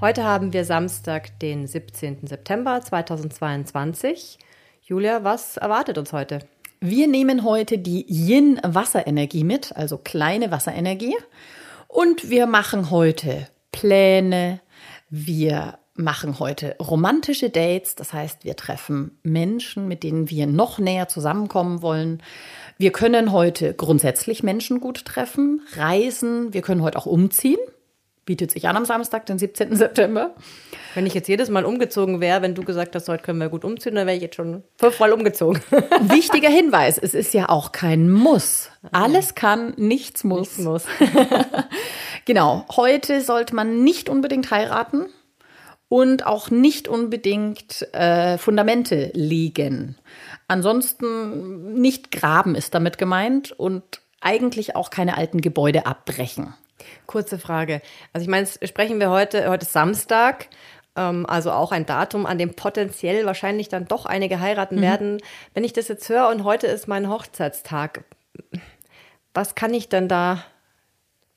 Heute haben wir Samstag, den 17. September 2022. Julia, was erwartet uns heute? Wir nehmen heute die Yin-Wasserenergie mit, also kleine Wasserenergie. Und wir machen heute Pläne. Wir machen heute romantische Dates. Das heißt, wir treffen Menschen, mit denen wir noch näher zusammenkommen wollen. Wir können heute grundsätzlich Menschen gut treffen, reisen. Wir können heute auch umziehen bietet sich an am Samstag, den 17. September. Wenn ich jetzt jedes Mal umgezogen wäre, wenn du gesagt hast, heute können wir gut umziehen, dann wäre ich jetzt schon fünfmal umgezogen. Wichtiger Hinweis, es ist ja auch kein Muss. Alles kann, nichts muss. Nichts muss. genau, heute sollte man nicht unbedingt heiraten und auch nicht unbedingt äh, Fundamente legen. Ansonsten nicht graben ist damit gemeint und eigentlich auch keine alten Gebäude abbrechen. Kurze Frage. Also ich meine, sprechen wir heute, heute ist Samstag, ähm, also auch ein Datum, an dem potenziell wahrscheinlich dann doch einige heiraten mhm. werden. Wenn ich das jetzt höre und heute ist mein Hochzeitstag, was kann ich denn da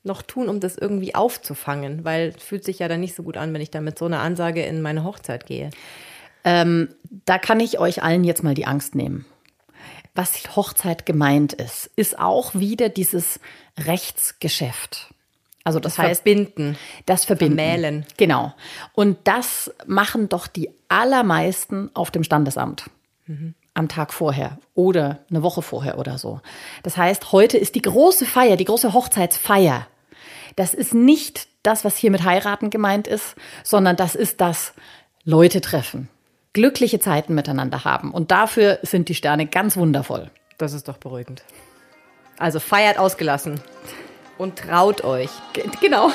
noch tun, um das irgendwie aufzufangen? Weil es fühlt sich ja dann nicht so gut an, wenn ich dann mit so einer Ansage in meine Hochzeit gehe. Ähm, da kann ich euch allen jetzt mal die Angst nehmen. Was Hochzeit gemeint ist, ist auch wieder dieses Rechtsgeschäft. Also das, das heißt verbinden, das verbinden, vermählen. Genau. Und das machen doch die allermeisten auf dem Standesamt. Mhm. Am Tag vorher oder eine Woche vorher oder so. Das heißt, heute ist die große Feier, die große Hochzeitsfeier. Das ist nicht das, was hier mit heiraten gemeint ist, sondern das ist das Leute treffen, glückliche Zeiten miteinander haben. Und dafür sind die Sterne ganz wundervoll. Das ist doch beruhigend. Also feiert ausgelassen und traut euch. Genau.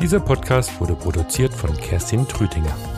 Dieser Podcast wurde produziert von Kerstin Trütinger.